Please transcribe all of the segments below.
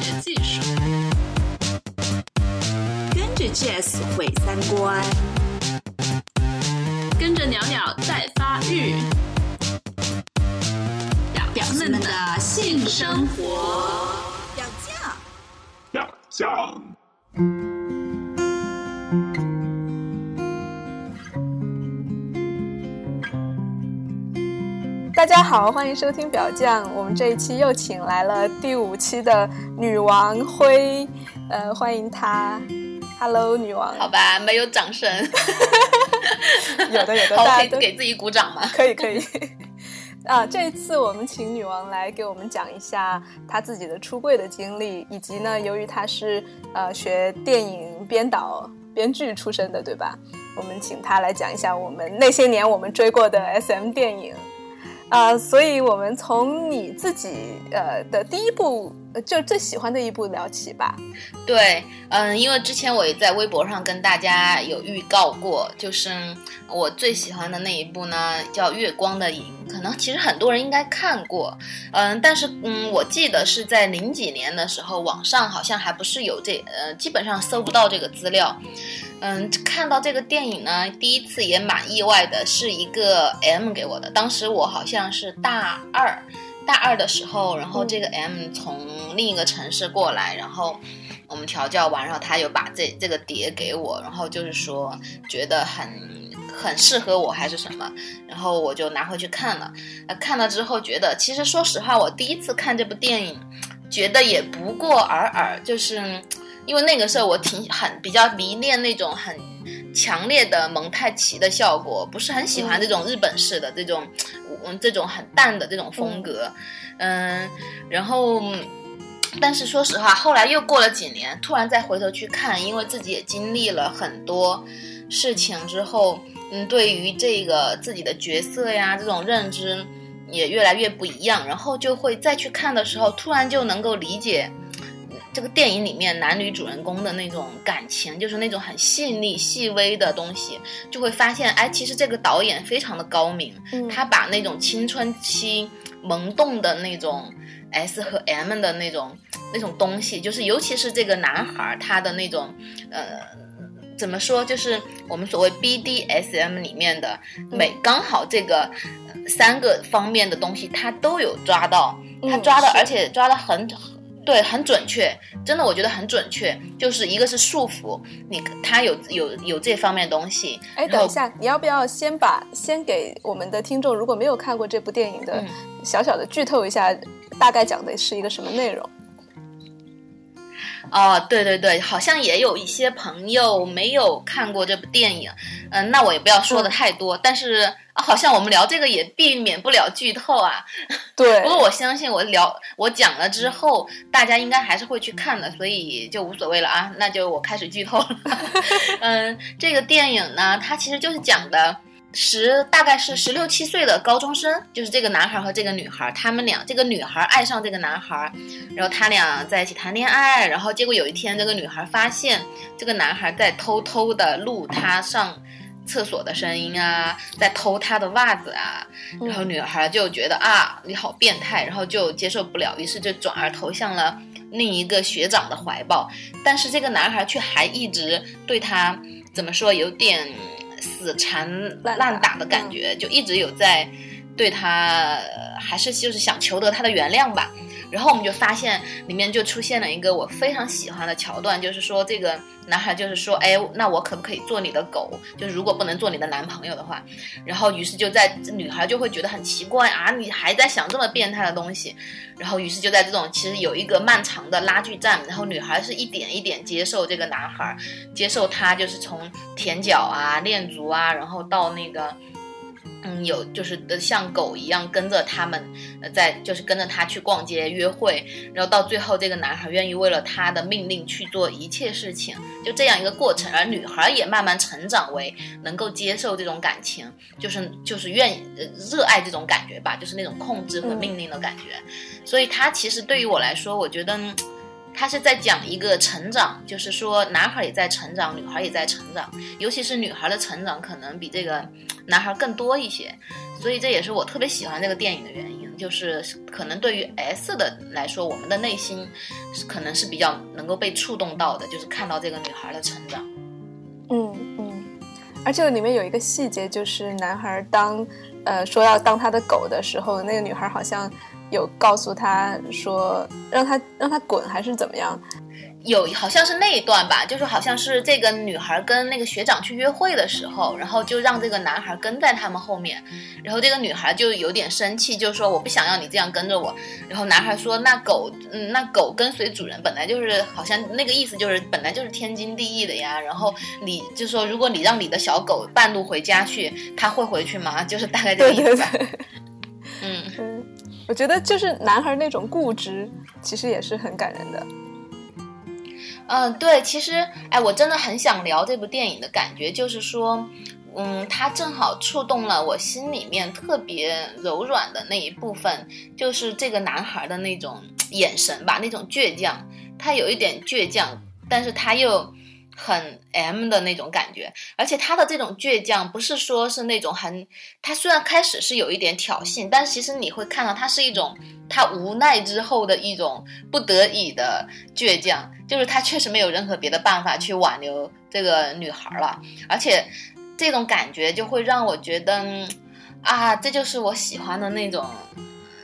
学技术，跟着 Jazz 毁三观，跟着鸟鸟在发育，表表们的性生活。表酱，表酱。家好，欢迎收听表酱。我们这一期又请来了第五期的女王辉，呃，欢迎她。Hello，女王。好吧，没有掌声。有的，有的，大家都可以给自己鼓掌吗？可以，可以。啊，这一次我们请女王来给我们讲一下她自己的出柜的经历，以及呢，由于她是呃学电影编导、编剧出身的，对吧？我们请她来讲一下我们那些年我们追过的 SM 电影。啊、所以我们从你自己呃的第一步，就最喜欢的一部聊起吧。对，嗯，因为之前我也在微博上跟大家有预告过，就是我最喜欢的那一部呢，叫《月光的影》，可能其实很多人应该看过，嗯，但是嗯，我记得是在零几年的时候，网上好像还不是有这，呃，基本上搜不到这个资料。嗯，看到这个电影呢，第一次也蛮意外的，是一个 M 给我的。当时我好像是大二，大二的时候，然后这个 M 从另一个城市过来，然后我们调教完，然后他又把这这个碟给我，然后就是说觉得很很适合我还是什么，然后我就拿回去看了。呃，看了之后觉得，其实说实话，我第一次看这部电影，觉得也不过尔尔，就是。因为那个时候我挺很比较迷恋那种很强烈的蒙太奇的效果，不是很喜欢这种日本式的这种，嗯，这种很淡的这种风格，嗯，然后，但是说实话，后来又过了几年，突然再回头去看，因为自己也经历了很多事情之后，嗯，对于这个自己的角色呀这种认知也越来越不一样，然后就会再去看的时候，突然就能够理解。这个电影里面男女主人公的那种感情，就是那种很细腻、细微的东西，就会发现，哎，其实这个导演非常的高明，嗯他把那种青春期萌动的那种 S 和 M 的那种那种东西，就是尤其是这个男孩儿他的那种，呃。怎么说？就是我们所谓 BDSM 里面的每刚好这个呃三个方面的东西，他都有抓到，他嗯抓的，而且抓的很对，很准确，真的，我觉得很准确。就是一个是束缚你，他有有有这方面的东西。哎，等一下，你要不要先把先给我们的听众，如果没有看过这部电影的，嗯小小的剧透一下，大概讲的是一个什么内容？哦，对对对，好像也有一些朋友没有看过这部电影，嗯，那我也不要说的太多，但是啊，好像我们聊这个也避免不了剧透啊。对 不，过我相信我聊我讲了之后，大家应该还是会去看的，所以就无所谓了啊。那就我开始剧透了。嗯，这个电影呢，它其实就是讲的十大概是十六七岁的高中生，就是这个男孩和这个女孩，他们俩这个女孩爱上这个男孩，然后他俩在一起谈恋爱，然后结果有一天这个女孩发现这个男孩在偷偷的录她上。厕所的声音啊，在偷她的袜子啊，然后女孩就觉得啊，你好变态，然后就接受不了，于是就转而投向了另一个学长的怀抱。但是这个男孩却还一直对她怎么说，有点死缠烂打的感觉，就一直有在对他，呃还是就是想求得他的原谅吧。然后我们就发现里面就出现了一个我非常喜欢的桥段，就是说这个男孩就是说，哎，那我可不可以做你的狗？就是如果不能做你的男朋友的话，然后于是就在女孩就会觉得很奇怪啊，你还在想这么变态的东西，然后于是就在这种其实有一个漫长的拉锯战，然后女孩是一点一点接受这个男孩，接受他就是从舔脚啊、恋足啊，然后到那个。嗯，有就是的，像狗一样跟着他们，呃，在就是跟着他去逛街、约会，然后到最后，这个男孩愿意为了他的命令去做一切事情，就这样一个过程。而女孩也慢慢成长为能够接受这种感情，就是就是愿意呃热爱这种感觉吧，就是那种控制和命令的感觉。所以他其实对于我来说，我觉得。嗯他是在讲一个成长，就是说男孩也在成长，女孩也在成长，尤其是女孩的成长可能比这个男孩更多一些，所以这也是我特别喜欢这个电影的原因。就是可能对于 S 的来说，我们的内心可能是比较能够被触动到的，就是看到这个女孩的成长。嗯嗯，而这个里面有一个细节，就是男孩当呃说要当他的狗的时候，那个女孩好像有告诉他说让他让他滚还是怎么样。有好像是那一段吧，就是好像是这个女孩跟那个学长去约会的时候，然后就让这个男孩跟在他们后面，然后这个女孩就有点生气，就说我不想要你这样跟着我。然后男孩说那狗，嗯，那狗跟随主人本来就是好像那个意思就是本来就是天经地义的呀。然后你就说如果你让你的小狗半路回家去，它会回去吗？就是大概这个意思。我觉得就是男孩那种固执，其实也是很感人的。嗯，对，其实，哎，我真的很想聊这部电影的感觉，就是说，嗯，它正好触动了我心里面特别柔软的那一部分，就是这个男孩的那种眼神吧，那种倔强，他有一点倔强，但是他又很 M 的那种感觉，而且他的这种倔强不是说是那种很，他虽然开始是有一点挑衅，但其实你会看到他是一种他无奈之后的一种不得已的倔强。就是他确实没有任何别的办法去挽留这个女孩了，而且这种感觉就会让我觉得，啊，这就是我喜欢的那种，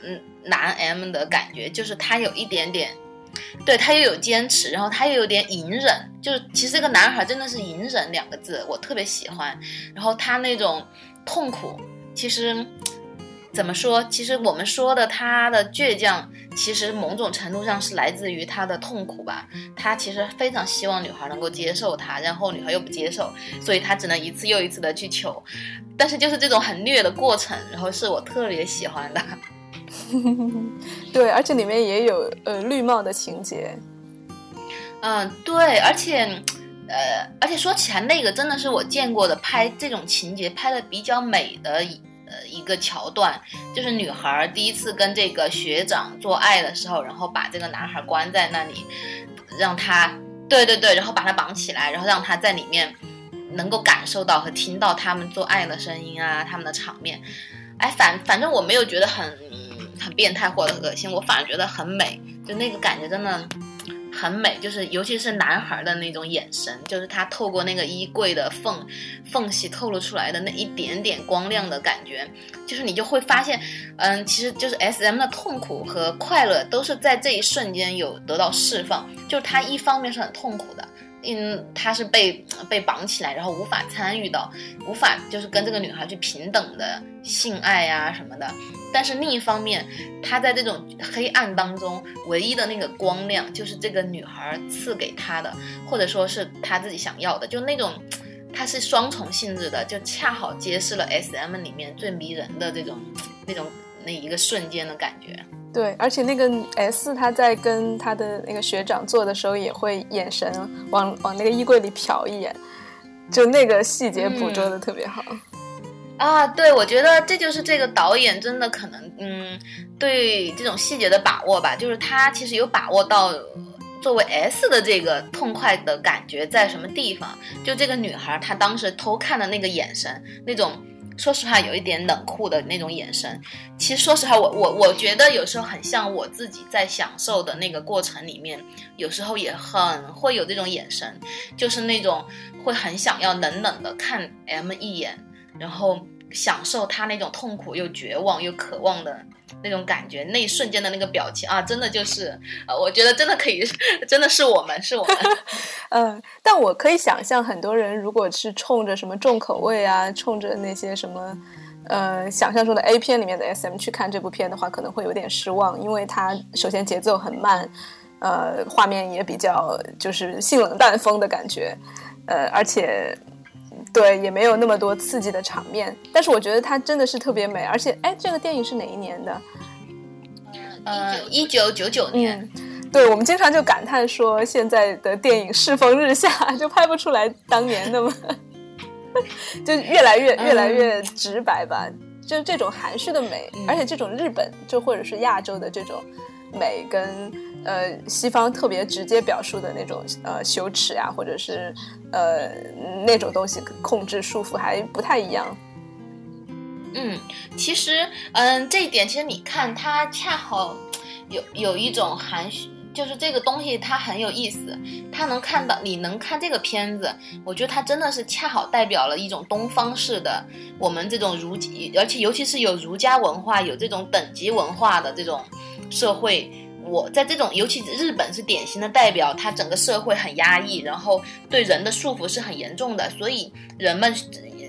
嗯，男 M 的感觉，就是他有一点点，对他又有坚持，然后他又有点隐忍，就是其实这个男孩真的是隐忍两个字，我特别喜欢，然后他那种痛苦，其实。怎么说？其实我们说的他的倔强，其实某种程度上是来自于他的痛苦吧。他其实非常希望女孩能够接受他，然后女孩又不接受，所以他只能一次又一次的去求。但是就是这种很虐的过程，然后是我特别喜欢的。对，而且里面也有呃绿帽的情节。嗯，对，而且呃，而且说起来，那个真的是我见过的拍这种情节拍的比较美的。呃，一个桥段就是女孩第一次跟这个学长做爱的时候，然后把这个男孩关在那里，让他，对对对，然后把他绑起来，然后让他在里面能够感受到和听到他们做爱的声音啊，他们的场面。哎，反反正我没有觉得很很变态或者恶心，我反而觉得很美，就那个感觉真的。很美，就是尤其是男孩的那种眼神，就是他透过那个衣柜的缝缝隙透露出来的那一点点光亮的感觉，就是你就会发现，嗯，其实就是 S M 的痛苦和快乐都是在这一瞬间有得到释放，就是他一方面是很痛苦的。嗯，他是被被绑起来，然后无法参与到，无法就是跟这个女孩去平等的性爱呀什么的。但是另一方面，他在这种黑暗当中，唯一的那个光亮就是这个女孩赐给他的，或者说是他自己想要的，就那种，它是双重性质的，就恰好揭示了 S M 里面最迷人的这种那种那一个瞬间的感觉。对，而且那个 S 他在跟他的那个学长做的时候，也会眼神往往那个衣柜里瞟一眼，就那个细节捕捉的特别好。啊，对，我觉得这就是这个导演真的可能，嗯，对这种细节的把握吧，就是他其实有把握到作为 S 的这个痛快的感觉在什么地方，就这个女孩她当时偷看的那个眼神，那种。说实话，有一点冷酷的那种眼神。其实，说实话，我我我觉得有时候很像我自己在享受的那个过程里面，有时候也很会有这种眼神，就是那种会很想要冷冷的看 M 一眼，然后享受他那种痛苦又绝望又渴望的。那种感觉，那一瞬间的那个表情啊，真的就是，呃，我觉得真的可以，真的是我们，是我们。嗯，但我可以想象，很多人如果是冲着什么重口味啊，冲着那些什么，呃，想象中的 A 片里面的 SM 去看这部片的话，可能会有点失望，因为它首先节奏很慢，呃，画面也比较就是性冷淡风的感觉，呃，而且。对，也没有那么多刺激的场面，但是我觉得它真的是特别美，而且，哎，这个电影是哪一年的？呃，一九九九年。对，我们经常就感叹说，现在的电影世风日下，就拍不出来当年那么，就越来越越来越直白吧，就这种含蓄的美，而且这种日本就或者是亚洲的这种美跟。呃，西方特别直接表述的那种呃羞耻呀，或者是呃那种东西控制束缚还不太一样。嗯，其实，嗯，这一点其实你看，它恰好有有一种含蓄，就是这个东西它很有意思，它能看到，你能看这个片子，我觉得它真的是恰好代表了一种东方式的我们这种儒，而且尤其是有儒家文化、有这种等级文化的这种社会。我在这种，尤其日本是典型的代表，它整个社会很压抑，然后对人的束缚是很严重的，所以人们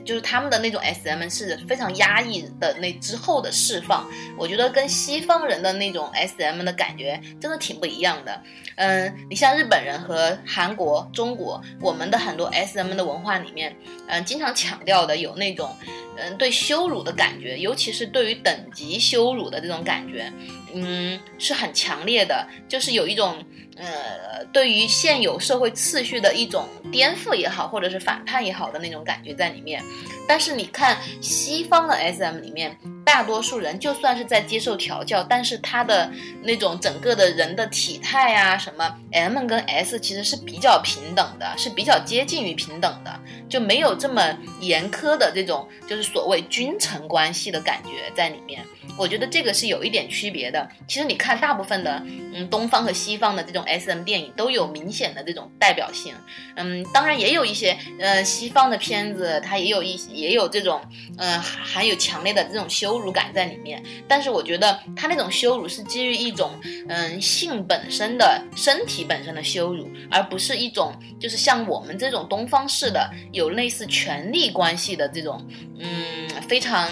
就是他们的那种 S M 是非常压抑的那之后的释放。我觉得跟西方人的那种 S M 的感觉真的挺不一样的。嗯，你像日本人和韩国、中国，我们的很多 S M 的文化里面，嗯，经常强调的有那种。嗯，对羞辱的感觉，尤其是对于等级羞辱的这种感觉，嗯，是很强烈的，就是有一种呃，对于现有社会次序的一种颠覆也好，或者是反叛也好的那种感觉在里面。但是你看西方的 SM 里面。大多数人就算是在接受调教，但是他的那种整个的人的体态啊，什么 M 跟 S 其实是比较平等的，是比较接近于平等的，就没有这么严苛的这种就是所谓君臣关系的感觉在里面。我觉得这个是有一点区别的。其实你看大部分的嗯东方和西方的这种 SM 电影都有明显的这种代表性。嗯，当然也有一些呃西方的片子，它也有一也有这种嗯含有强烈的这种羞。羞辱感在里面，但是我觉得他那种羞辱是基于一种嗯性本身的身体本身的羞辱，而不是一种就是像我们这种东方式的有类似权力关系的这种嗯非常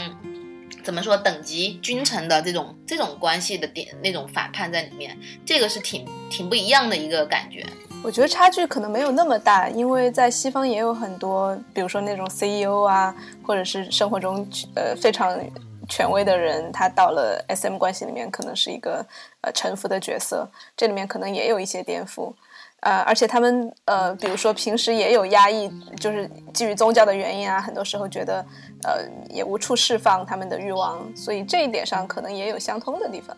怎么说等级君臣的这种这种关系的点那种反叛在里面，这个是挺挺不一样的一个感觉。我觉得差距可能没有那么大，因为在西方也有很多，比如说那种 CEO 啊，或者是生活中呃非常。权威的人，他到了 S M 关系里面，可能是一个呃臣服的角色，这里面可能也有一些颠覆，呃，而且他们呃，比如说平时也有压抑，就是基于宗教的原因啊，很多时候觉得呃也无处释放他们的欲望，所以这一点上可能也有相通的地方。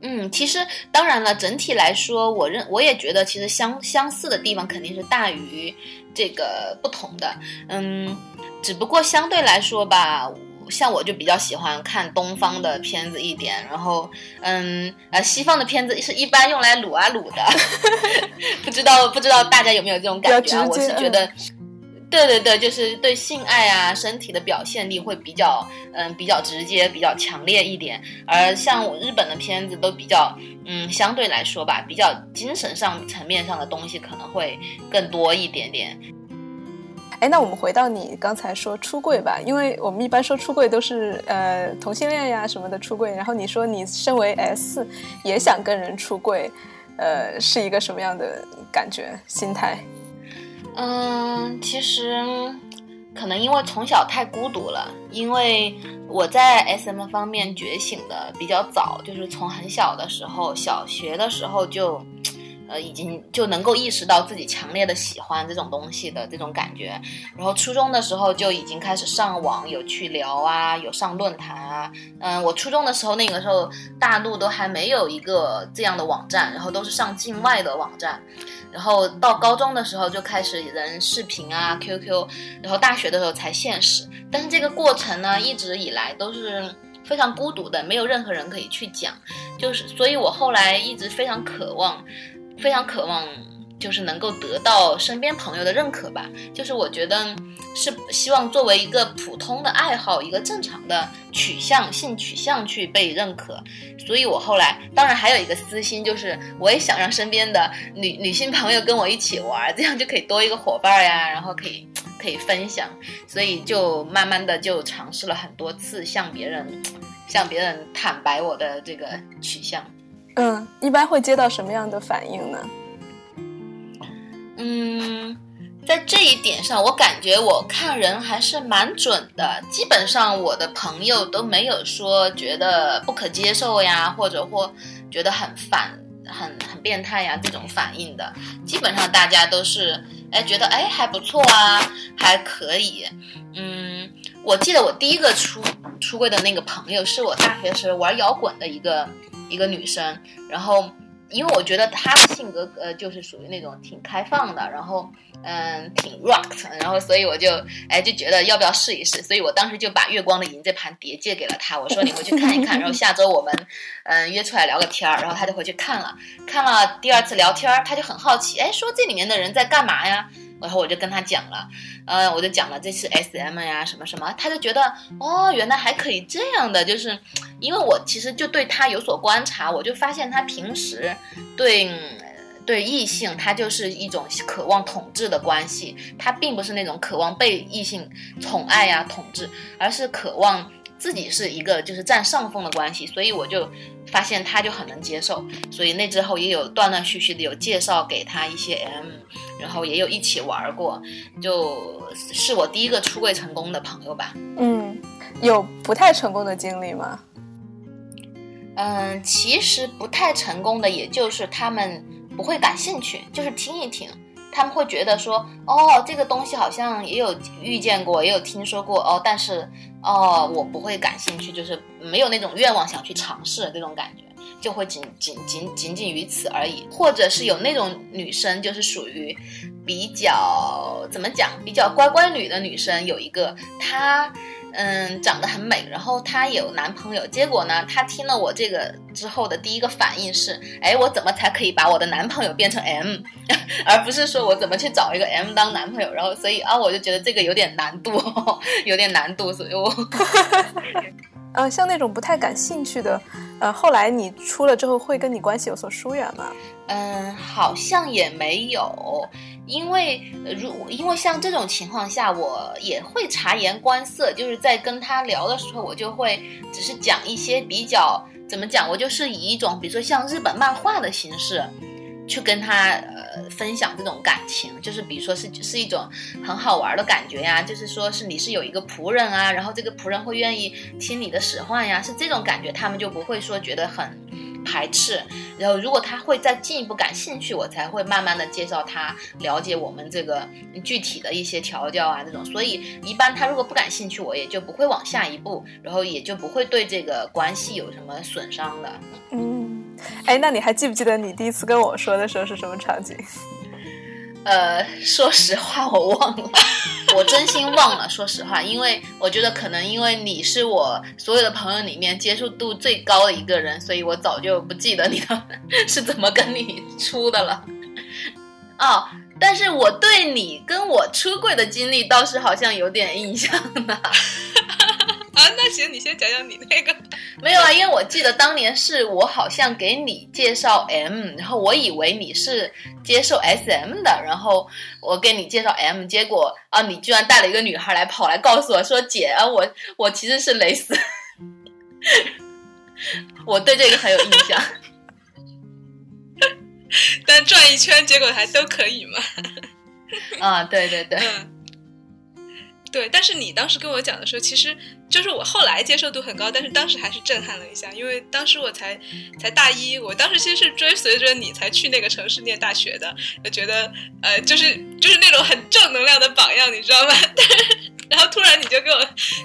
嗯，其实当然了，整体来说，我认我也觉得其实相相似的地方肯定是大于这个不同的，嗯，只不过相对来说吧。像我就比较喜欢看东方的片子一点，然后，嗯，呃，西方的片子是一般用来撸啊撸的，不知道不知道大家有没有这种感觉啊？我是觉得，对对对，就是对性爱啊身体的表现力会比较，嗯，比较直接，比较强烈一点。而像我日本的片子都比较，嗯，相对来说吧，比较精神上层面上的东西可能会更多一点点。哎，那我们回到你刚才说出柜吧，因为我们一般说出柜都是呃同性恋呀什么的出柜，然后你说你身为 S 也想跟人出柜，呃，是一个什么样的感觉心态？嗯，其实可能因为从小太孤独了，因为我在 SM 方面觉醒的比较早，就是从很小的时候，小学的时候就。呃，已经就能够意识到自己强烈的喜欢这种东西的这种感觉，然后初中的时候就已经开始上网，有去聊啊，有上论坛啊。嗯，我初中的时候那个时候大陆都还没有一个这样的网站，然后都是上境外的网站。然后到高中的时候就开始人视频啊，QQ，然后大学的时候才现实。但是这个过程呢，一直以来都是非常孤独的，没有任何人可以去讲，就是所以我后来一直非常渴望。非常渴望，就是能够得到身边朋友的认可吧。就是我觉得是希望作为一个普通的爱好，一个正常的取向性取向去被认可。所以我后来当然还有一个私心，就是我也想让身边的女女性朋友跟我一起玩，这样就可以多一个伙伴呀，然后可以可以分享。所以就慢慢的就尝试了很多次向别人向别人坦白我的这个取向。嗯，一般会接到什么样的反应呢？嗯，在这一点上，我感觉我看人还是蛮准的。基本上我的朋友都没有说觉得不可接受呀，或者或觉得很反、很很变态呀这种反应的。基本上大家都是哎觉得哎还不错啊，还可以。嗯，我记得我第一个出出柜的那个朋友是我大学时玩摇滚的一个。一个女生，然后因为我觉得她的性格呃就是属于那种挺开放的，然后嗯挺 rock，然后所以我就哎就觉得要不要试一试，所以我当时就把《月光的银》这盘碟借给了她，我说你回去看一看，然后下周我们嗯约出来聊个天儿，然后他就回去看了，看了第二次聊天儿，他就很好奇，哎说这里面的人在干嘛呀？然后我就跟他讲了，呃，我就讲了这是 S M 呀，什么什么，他就觉得哦，原来还可以这样的，就是因为我其实就对他有所观察，我就发现他平时对对异性，他就是一种渴望统治的关系，他并不是那种渴望被异性宠爱呀、统治，而是渴望自己是一个就是占上风的关系，所以我就发现他就很能接受，所以那之后也有断断续续的有介绍给他一些 M。然后也有一起玩过，就是我第一个出柜成功的朋友吧。嗯，有不太成功的经历吗？嗯，其实不太成功的，也就是他们不会感兴趣，就是听一听，他们会觉得说，哦，这个东西好像也有遇见过，也有听说过，哦，但是，哦，我不会感兴趣，就是没有那种愿望想去尝试这种感觉。就会仅仅仅仅仅于此而已，或者是有那种女生，就是属于比较怎么讲，比较乖乖女的女生，有一个她，嗯，长得很美，然后她有男朋友，结果呢，她听了我这个之后的第一个反应是，哎，我怎么才可以把我的男朋友变成 M，而不是说我怎么去找一个 M 当男朋友，然后所以啊，我就觉得这个有点难度，有点难度，所以我。呃，像那种不太感兴趣的，呃，后来你出了之后会跟你关系有所疏远吗？嗯，好像也没有，因为如因为像这种情况下，我也会察言观色，就是在跟他聊的时候，我就会只是讲一些比较怎么讲，我就是以一种比如说像日本漫画的形式。去跟他呃分享这种感情，就是比如说是是一种很好玩的感觉呀，就是说是你是有一个仆人啊，然后这个仆人会愿意听你的使唤呀，是这种感觉，他们就不会说觉得很排斥。然后如果他会再进一步感兴趣，我才会慢慢的介绍他了解我们这个具体的一些调教啊这种。所以一般他如果不感兴趣，我也就不会往下一步，然后也就不会对这个关系有什么损伤的。嗯。哎，那你还记不记得你第一次跟我说的时候是什么场景？呃，说实话我忘了，我真心忘了。说实话，因为我觉得可能因为你是我所有的朋友里面接触度最高的一个人，所以我早就不记得你的是怎么跟你出的了。哦，但是我对你跟我出柜的经历倒是好像有点印象的。啊，那行，你先讲讲你那个。没有啊，因为我记得当年是我好像给你介绍 M，然后我以为你是接受 SM 的，然后我给你介绍 M，结果啊，你居然带了一个女孩来跑来告诉我说姐啊，我我其实是蕾丝，我对这个很有印象。但转一圈，结果还都可以嘛？啊，对对对。对，但是你当时跟我讲的时候，其实就是我后来接受度很高，但是当时还是震撼了一下，因为当时我才才大一，我当时其实是追随着你才去那个城市念大学的，我觉得呃，就是就是那种很正能量的榜样，你知道吗？但是然后突然你就给我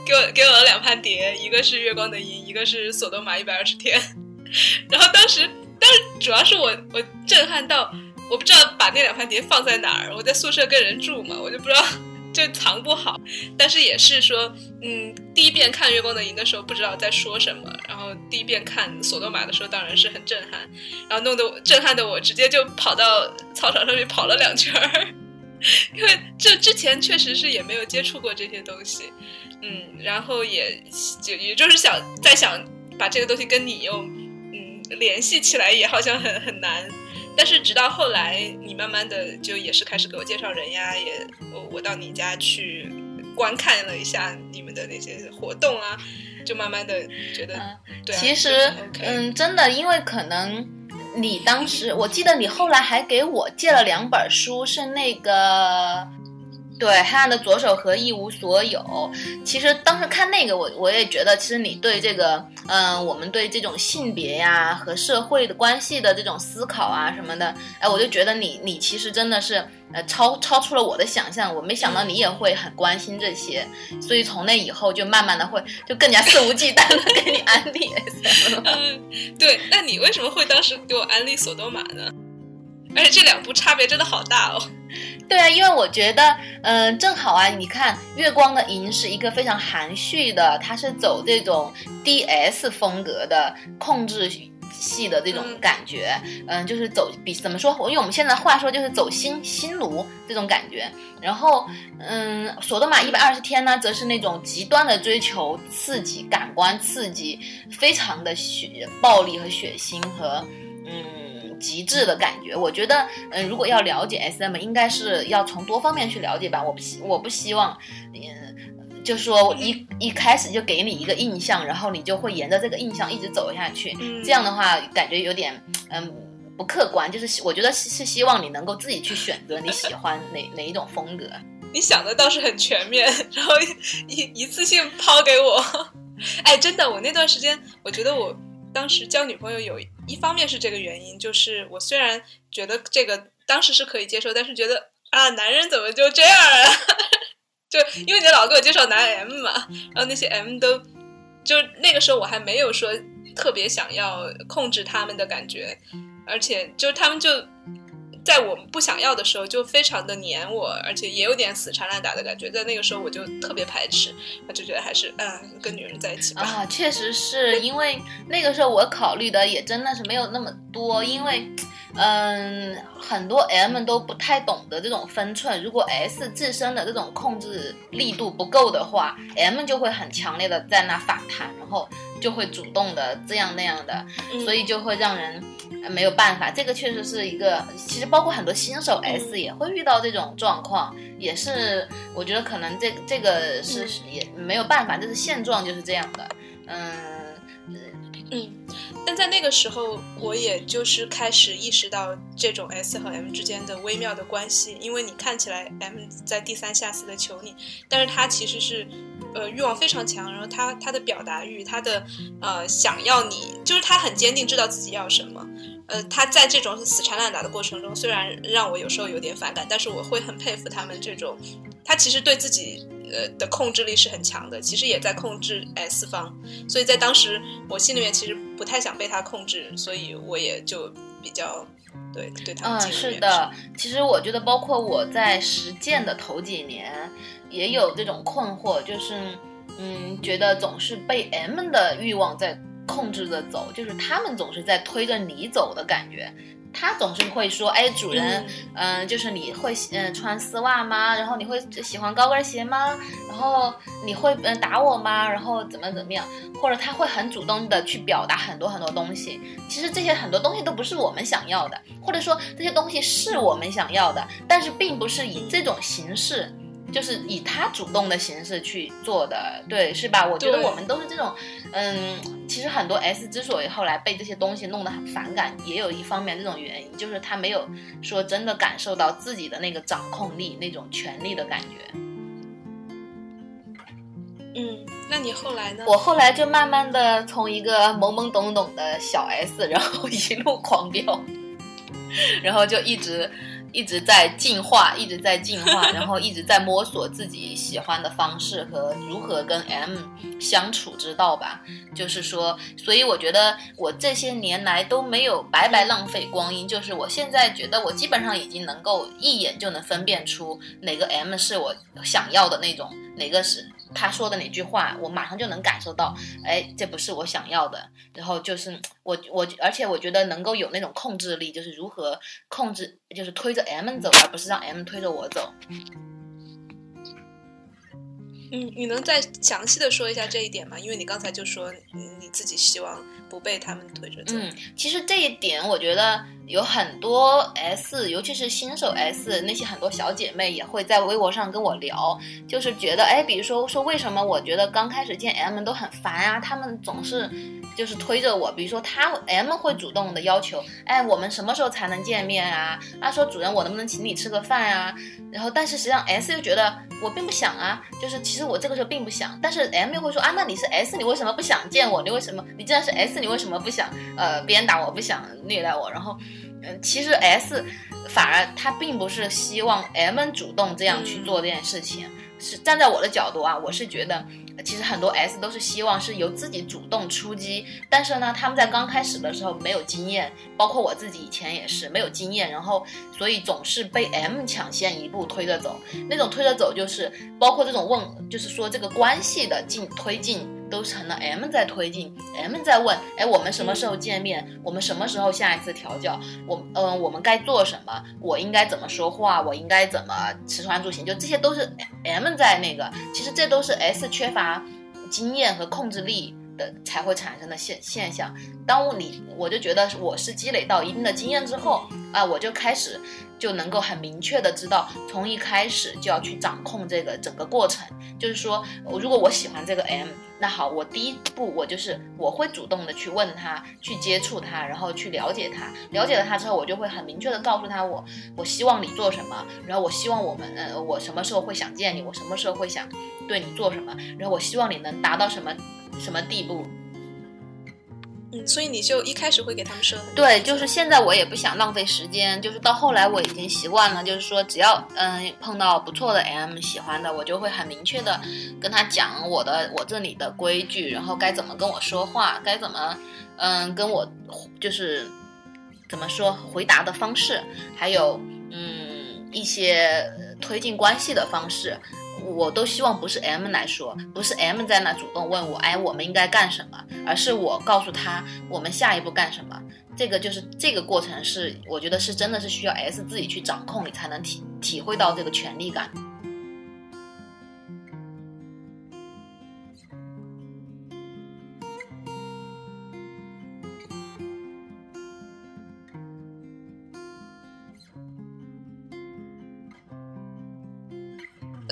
给我给我了两盘碟，一个是月光的银，一个是索多玛一百二十天，然后当时但是主要是我我震撼到我不知道把那两盘碟放在哪儿，我在宿舍跟人住嘛，我就不知道。就藏不好，但是也是说，嗯，第一遍看《月光的银》的时候不知道在说什么，然后第一遍看《索多玛》的时候当然是很震撼，然后弄得震撼的我直接就跑到操场上面跑了两圈儿，因为这之前确实是也没有接触过这些东西，嗯，然后也就也就是想再想把这个东西跟你又嗯联系起来，也好像很很难。但是直到后来，你慢慢的就也是开始给我介绍人呀，也我我到你家去观看了一下你们的那些活动啊，就慢慢的觉得，对，其实嗯，真的，因为可能你当时，我记得你后来还给我借了两本书，是那个。对，黑暗的左手和一无所有。其实当时看那个，我我也觉得，其实你对这个，嗯，我们对这种性别呀和社会的关系的这种思考啊什么的，哎，我就觉得你你其实真的是，呃，超超出了我的想象。我没想到你也会很关心这些，所以从那以后就慢慢的会就更加肆无忌惮的给你安利。嗯，对。那你为什么会当时给我安利索多玛呢？而且这两部差别真的好大哦。对啊，因为我觉得，嗯，正好啊，你看《月光的银》是一个非常含蓄的，它是走这种 DS 风格的控制系的这种感觉，嗯，就是走比怎么说？我用我们现在话说就是走心心炉这种感觉。然后，嗯，《索多玛一百二十天》呢，则是那种极端的追求刺激、感官刺激，非常的血暴力和血腥和，嗯。极致的感觉，我觉得，嗯，如果要了解 SM，应该是要从多方面去了解吧。我不希，我不希望，嗯，就说一一开始就给你一个印象，然后你就会沿着这个印象一直走下去。这样的话，感觉有点，嗯，不客观。就是我觉得是希望你能够自己去选择你喜欢哪哪一种风格。你想的倒是很全面，然后一一次性抛给我。哎，真的，我那段时间，我觉得我。当时交女朋友有一方面是这个原因，就是我虽然觉得这个当时是可以接受，但是觉得啊，男人怎么就这样啊？就因为你老给我介绍男 M 嘛，然后那些 M 都就那个时候我还没有说特别想要控制他们的感觉，而且就他们就。在我们不想要的时候，就非常的黏我，而且也有点死缠烂打的感觉。在那个时候，我就特别排斥，我就觉得还是嗯，跟女人在一起吧。啊，确实是因为那个时候我考虑的也真的是没有那么多，因为嗯，很多 M 都不太懂得这种分寸。如果 S 自身的这种控制力度不够的话，M 就会很强烈的在那反弹，然后就会主动的这样那样的，所以就会让人。没有办法，这个确实是一个，其实包括很多新手 S 也会遇到这种状况，也是我觉得可能这这个是也没有办法，这是现状就是这样的，嗯嗯，但在那个时候，我也就是开始意识到这种 S 和 M 之间的微妙的关系，因为你看起来 M 在低三下四的求你，但是他其实是。呃，欲望非常强，然后他他的表达欲，他的呃想要你，就是他很坚定，知道自己要什么。呃，他在这种死缠烂打的过程中，虽然让我有时候有点反感，但是我会很佩服他们这种，他其实对自己呃的控制力是很强的，其实也在控制 S 方。所以在当时，我心里面其实不太想被他控制，所以我也就比较对对他。嗯，是的，其实我觉得，包括我在实践的头几年。也有这种困惑，就是，嗯，觉得总是被 M 的欲望在控制着走，就是他们总是在推着你走的感觉。他总是会说：“哎，主人，嗯，就是你会嗯穿丝袜吗？然后你会喜欢高跟鞋吗？然后你会嗯打我吗？然后怎么怎么样？或者他会很主动的去表达很多很多东西。其实这些很多东西都不是我们想要的，或者说这些东西是我们想要的，但是并不是以这种形式。”就是以他主动的形式去做的，对，是吧？我觉得我们都是这种，嗯，其实很多 S 之所以后来被这些东西弄得很反感，也有一方面这种原因，就是他没有说真的感受到自己的那个掌控力、那种权力的感觉。嗯，那你后来呢？我后来就慢慢的从一个懵懵懂懂的小 S，然后一路狂飙，然后就一直。一直在进化，一直在进化，然后一直在摸索自己喜欢的方式和如何跟 M 相处之道吧。就是说，所以我觉得我这些年来都没有白白浪费光阴。就是我现在觉得我基本上已经能够一眼就能分辨出哪个 M 是我想要的那种，哪个是。他说的哪句话，我马上就能感受到，哎，这不是我想要的。然后就是我我，而且我觉得能够有那种控制力，就是如何控制，就是推着 M 走，而不是让 M 推着我走。嗯，你能再详细的说一下这一点吗？因为你刚才就说你自己希望不被他们推着走。嗯，其实这一点我觉得，有很多 S，尤其是新手 S 那些很多小姐妹也会在微博上跟我聊，就是觉得哎，比如说说为什么我觉得刚开始见 M 都很烦啊，他们总是就是推着我，比如说他 M 会主动的要求，哎，我们什么时候才能见面啊？他说主人我能不能请你吃个饭啊？然后但是实际上 S 又觉得我并不想啊，就是其实我这个时候并不想，但是 M 又会说啊，那你是 S，你为什么不想见我？你为什么你既然是 S，你为什么不想呃鞭打我，不想虐待我？然后。嗯，其实 S 反而他并不是希望 M 主动这样去做这件事情，是站在我的角度啊，我是觉得其实很多 S 都是希望是由自己主动出击，但是呢，他们在刚开始的时候没有经验，包括我自己以前也是没有经验，然后所以总是被 M 抢先一步推着走，那种推着走就是包括这种问，就是说这个关系的进推进。都成了 M 在推进，M 在问，哎，我们什么时候见面？我们什么时候下一次调教？我，嗯，我们该做什么？我应该怎么说话？我应该怎么吃穿住行？就这些都是 M 在那个，其实这都是 S 缺乏经验和控制力。的才会产生的现现象，当你我就觉得我是积累到一定的经验之后啊，我就开始就能够很明确的知道，从一开始就要去掌控这个整个过程。就是说，如果我喜欢这个 M，那好，我第一步我就是我会主动的去问他，去接触他，然后去了解他。了解了他之后，我就会很明确的告诉他我我希望你做什么，然后我希望我们呃我什么时候会想见你，我什么时候会想对你做什么，然后我希望你能达到什么。什么地步？嗯，所以你就一开始会给他们设对，就是现在我也不想浪费时间，就是到后来我已经习惯了，就是说只要嗯碰到不错的 M 喜欢的，我就会很明确的跟他讲我的我这里的规矩，然后该怎么跟我说话，该怎么嗯跟我就是怎么说回答的方式，还有嗯一些推进关系的方式。我都希望不是 M 来说，不是 M 在那主动问我，哎，我们应该干什么，而是我告诉他我们下一步干什么。这个就是这个过程是，我觉得是真的是需要 S 自己去掌控，你才能体体会到这个权力感。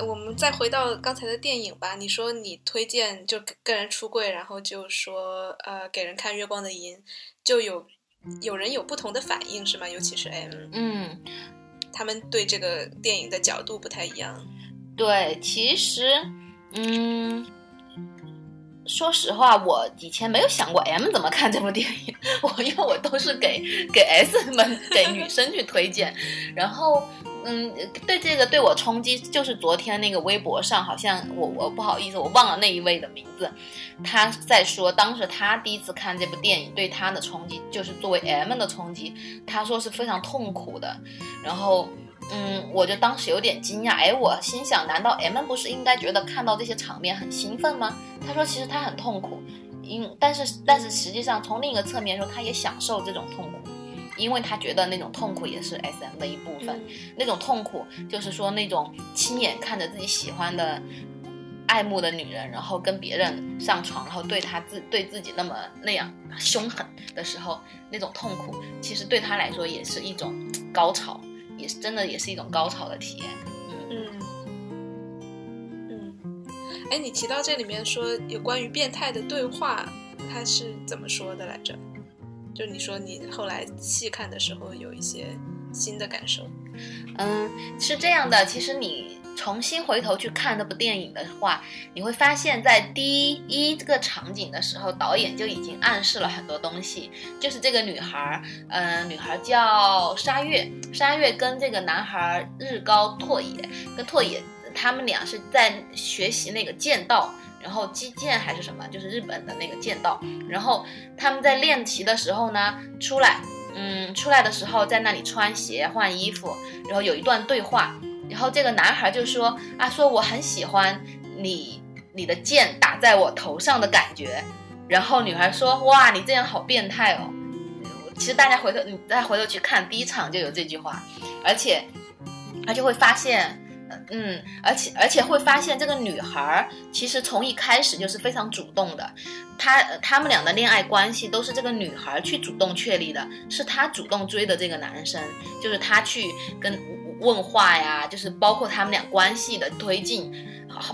我们再回到刚才的电影吧。你说你推荐就个人出柜，然后就说呃给人看《月光的银》，就有有人有不同的反应是吗？尤其是 M，嗯，他们对这个电影的角度不太一样。对，其实嗯，说实话，我以前没有想过 M 怎么看这部电影，我因为我都是给给 S 们给女生去推荐，然后。嗯，对这个对我冲击就是昨天那个微博上，好像我我不好意思，我忘了那一位的名字。他在说，当时他第一次看这部电影，对他的冲击就是作为 M 的冲击，他说是非常痛苦的。然后，嗯，我就当时有点惊讶，哎，我心想，难道 M 不是应该觉得看到这些场面很兴奋吗？他说，其实他很痛苦，因但是但是实际上从另一个侧面说，他也享受这种痛苦。因为他觉得那种痛苦也是 S M 的一部分，那种痛苦就是说那种亲眼看着自己喜欢的、爱慕的女人，然后跟别人上床，然后对他自对自己那么那样凶狠的时候，那种痛苦其实对他来说也是一种高潮，也是真的也是一种高潮的体验。嗯。嗯，哎，你提到这里面说有关于变态的对话，他是怎么说的来着？就你说你后来细看的时候有一些新的感受，嗯，是这样的。其实你重新回头去看那部电影的话，你会发现在第一个场景的时候，导演就已经暗示了很多东西。就是这个女孩，嗯，女孩叫沙月，沙月跟这个男孩日高拓也，跟拓也，他们俩是在学习那个剑道。然后击剑还是什么，就是日本的那个剑道。然后他们在练习的时候呢，出来，嗯，出来的时候在那里穿鞋换衣服，然后有一段对话。然后这个男孩就说啊，说我很喜欢你你的剑打在我头上的感觉。然后女孩说哇，你这样好变态哦。其实大家回头你再回头去看第一场就有这句话，而且他就会发现。嗯，而且而且会发现这个女孩儿其实从一开始就是非常主动的，她他们俩的恋爱关系都是这个女孩儿去主动确立的，是她主动追的这个男生，就是她去跟问话呀，就是包括他们俩关系的推进，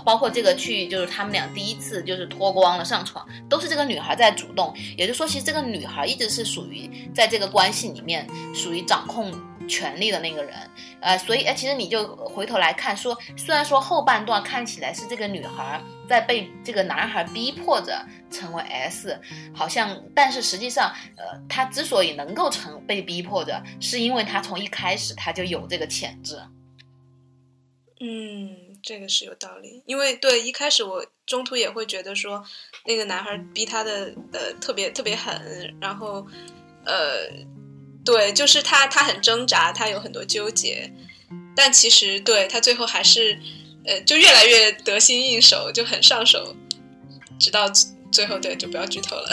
包括这个去就是他们俩第一次就是脱光了上床，都是这个女孩在主动，也就是说，其实这个女孩一直是属于在这个关系里面属于掌控。权力的那个人，呃，所以，哎，其实你就回头来看，说虽然说后半段看起来是这个女孩在被这个男孩逼迫着成为 S，好像，但是实际上，呃，她之所以能够成被逼迫着，是因为她从一开始她就有这个潜质。嗯，这个是有道理，因为对一开始我中途也会觉得说，那个男孩逼她的，呃，特别特别狠，然后，呃。对，就是他，他很挣扎，他有很多纠结，但其实对他最后还是，呃，就越来越得心应手，就很上手，直到最后，对，就不要剧透了。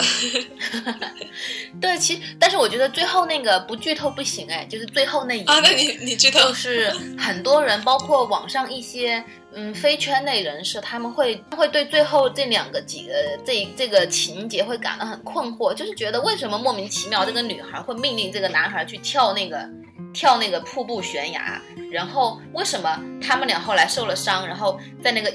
对，其实，但是我觉得最后那个不剧透不行哎，就是最后那一啊，那你你剧透，就是很多人，包括网上一些。嗯，非圈内人士他们会会对最后这两个几个这这个情节会感到很困惑，就是觉得为什么莫名其妙这个女孩会命令这个男孩去跳那个跳那个瀑布悬崖，然后为什么他们俩后来受了伤，然后在那个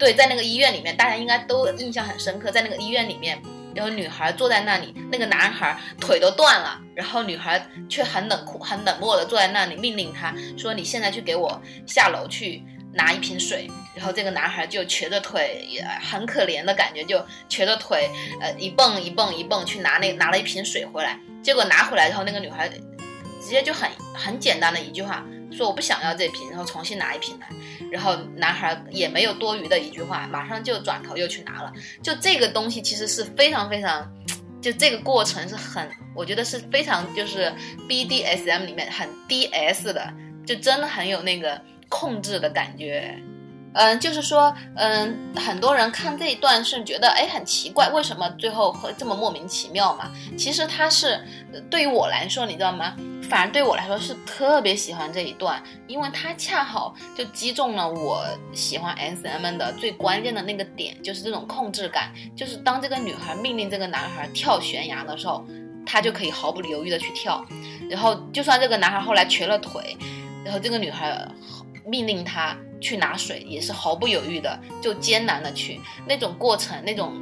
对在那个医院里面，大家应该都印象很深刻，在那个医院里面，然后女孩坐在那里，那个男孩腿都断了，然后女孩却很冷酷很冷漠的坐在那里，命令他说：“你现在去给我下楼去。”拿一瓶水，然后这个男孩就瘸着腿，也很可怜的感觉，就瘸着腿，呃，一蹦一蹦一蹦去拿那拿了一瓶水回来。结果拿回来之后，那个女孩直接就很很简单的一句话说我不想要这瓶，然后重新拿一瓶来。然后男孩也没有多余的一句话，马上就转头又去拿了。就这个东西其实是非常非常，就这个过程是很，我觉得是非常就是 BDSM 里面很 DS 的，就真的很有那个。控制的感觉，嗯，就是说，嗯，很多人看这一段是觉得，哎，很奇怪，为什么最后会这么莫名其妙嘛？其实他是对于我来说，你知道吗？反而对我来说是特别喜欢这一段，因为它恰好就击中了我喜欢 S M 的最关键的那个点，就是这种控制感。就是当这个女孩命令这个男孩跳悬崖的时候，他就可以毫不犹豫的去跳，然后就算这个男孩后来瘸了腿，然后这个女孩。命令他去拿水，也是毫不犹豫的，就艰难的去那种过程，那种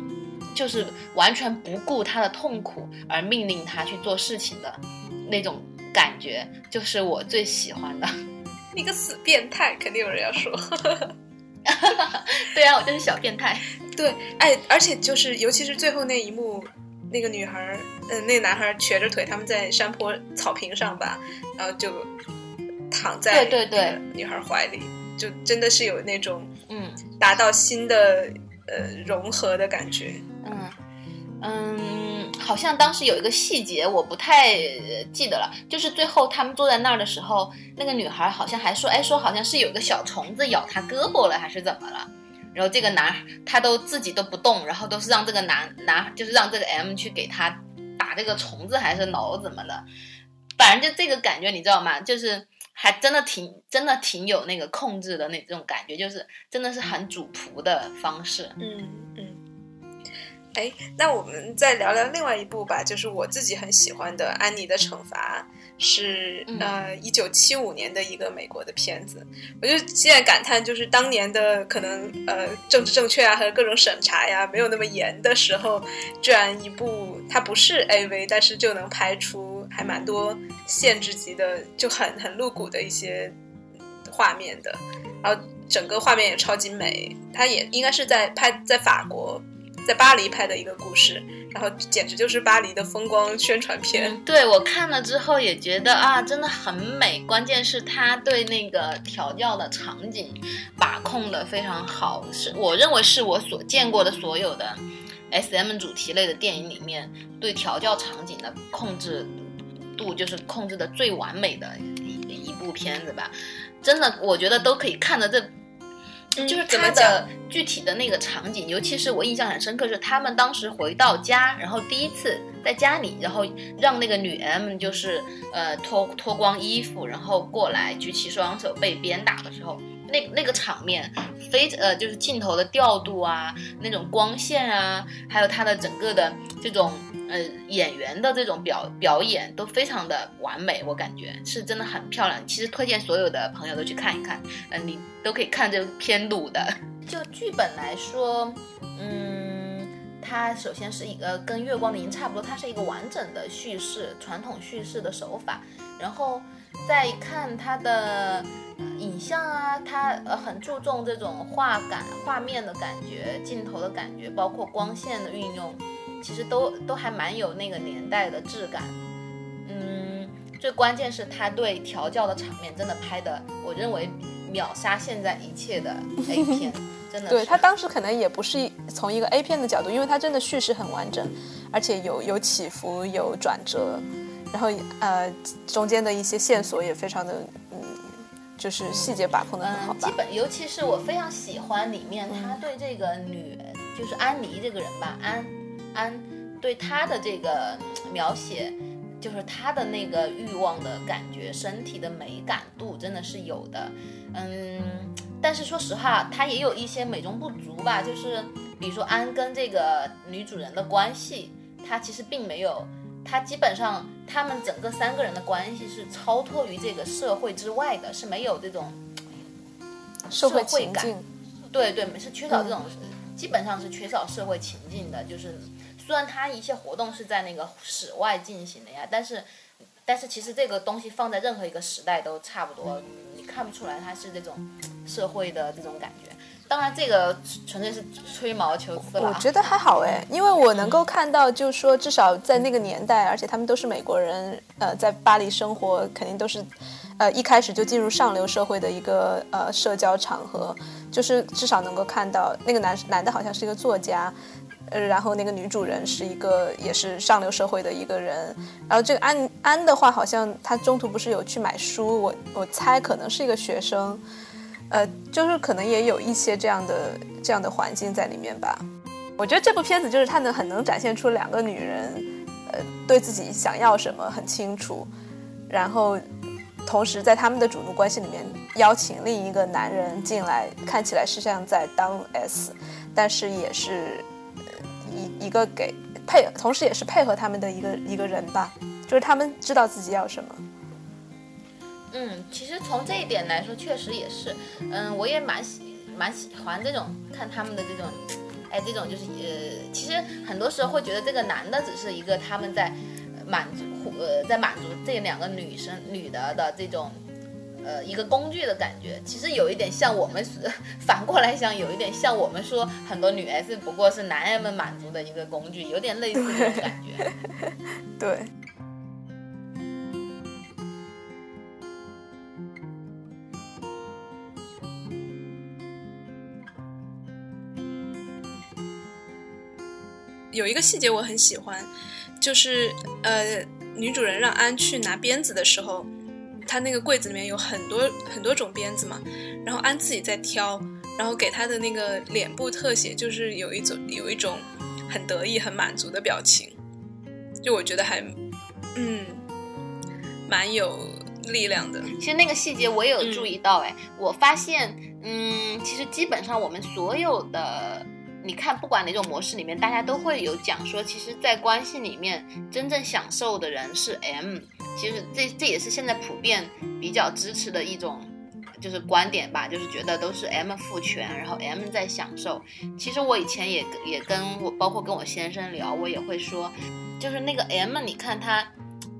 就是完全不顾他的痛苦而命令他去做事情的那种感觉，就是我最喜欢的。你个死变态，肯定有人要说。对啊，我就是小变态。对，哎，而且就是，尤其是最后那一幕，那个女孩，嗯，那个男孩瘸着腿，他们在山坡草坪上吧，然后就。躺在对对对女孩怀里，就真的是有那种嗯达到新的呃融合的感觉。嗯嗯，好像当时有一个细节我不太记得了，就是最后他们坐在那儿的时候，那个女孩好像还说，哎，说好像是有个小虫子咬她胳膊了，还是怎么了？然后这个男他都自己都不动，然后都是让这个男男就是让这个 M 去给他打这个虫子还是挠怎么的，反正就这个感觉你知道吗？就是。还真的挺，真的挺有那个控制的那种感觉，就是真的是很主仆的方式。嗯嗯。哎，那我们再聊聊另外一部吧，就是我自己很喜欢的《安妮的惩罚》，是呃一九七五年的一个美国的片子。我就现在感叹，就是当年的可能呃政治正确啊还有各种审查呀没有那么严的时候，居然一部它不是 AV，但是就能拍出。还蛮多限制级的，就很很露骨的一些画面的，然后整个画面也超级美。它也应该是在拍在法国，在巴黎拍的一个故事，然后简直就是巴黎的风光宣传片。对我看了之后也觉得啊，真的很美。关键是他对那个调教的场景把控的非常好，是我认为是我所见过的所有的 S M 主题类的电影里面对调教场景的控制。度就是控制的最完美的一一部片子吧，真的，我觉得都可以看的这，就是他的？具体的那个场景，尤其是我印象很深刻是他们当时回到家，然后第一次在家里，然后让那个女 M 就是呃脱脱光衣服，然后过来举起双手被鞭打的时候，那那个场面，非呃就是镜头的调度啊，那种光线啊，还有他的整个的这种呃演员的这种表表演都非常的完美，我感觉是真的很漂亮。其实推荐所有的朋友都去看一看，嗯，你都可以看这偏鲁的。就剧本来说，嗯，它首先是一个跟《月光的》差不多，它是一个完整的叙事，传统叙事的手法，然后。再看它的影像啊，它呃很注重这种画感、画面的感觉、镜头的感觉，包括光线的运用，其实都都还蛮有那个年代的质感。嗯，最关键是他对调教的场面真的拍的，我认为秒杀现在一切的 A 片，真的。对他当时可能也不是从一个 A 片的角度，因为他真的叙事很完整，而且有有起伏、有转折。然后呃，中间的一些线索也非常的，嗯，就是细节把控的很好吧。基本，尤其是我非常喜欢里面他对这个女，就是安妮这个人吧，安安对他的这个描写，就是他的那个欲望的感觉，身体的美感度真的是有的。嗯，但是说实话，他也有一些美中不足吧，就是比如说安跟这个女主人的关系，他其实并没有。他基本上，他们整个三个人的关系是超脱于这个社会之外的，是没有这种社会感。对对，是缺少这种，基本上是缺少社会情境的。就是虽然他一些活动是在那个室外进行的呀，但是但是其实这个东西放在任何一个时代都差不多，你看不出来它是这种社会的这种感觉。当然，这个纯粹是吹毛求疵了。我觉得还好哎，因为我能够看到，就是说，至少在那个年代，而且他们都是美国人，呃，在巴黎生活，肯定都是，呃，一开始就进入上流社会的一个呃社交场合，就是至少能够看到那个男男的好像是一个作家，呃，然后那个女主人是一个也是上流社会的一个人，然后这个安安的话，好像他中途不是有去买书，我我猜可能是一个学生。呃，就是可能也有一些这样的这样的环境在里面吧。我觉得这部片子就是它能很能展现出两个女人，呃，对自己想要什么很清楚，然后同时在他们的主奴关系里面邀请另一个男人进来，看起来是像在当 S，但是也是一一个给配，同时也是配合他们的一个一个人吧，就是他们知道自己要什么。嗯，其实从这一点来说，确实也是，嗯，我也蛮喜蛮喜欢这种看他们的这种，哎，这种就是呃，其实很多时候会觉得这个男的只是一个他们在满足呃在满足这两个女生女的的这种呃一个工具的感觉，其实有一点像我们 反过来想，有一点像我们说很多女 S 不过是男人们满足的一个工具，有点类似这种感觉，对。有一个细节我很喜欢，就是呃，女主人让安去拿鞭子的时候，她那个柜子里面有很多很多种鞭子嘛，然后安自己在挑，然后给他的那个脸部特写，就是有一种有一种很得意、很满足的表情，就我觉得还嗯蛮有力量的。其实那个细节我也有注意到，哎，我发现嗯，其实基本上我们所有的。你看，不管哪种模式里面，大家都会有讲说，其实，在关系里面真正享受的人是 M。其实这这也是现在普遍比较支持的一种，就是观点吧，就是觉得都是 M 赋权，然后 M 在享受。其实我以前也也跟我，包括跟我先生聊，我也会说，就是那个 M，你看他，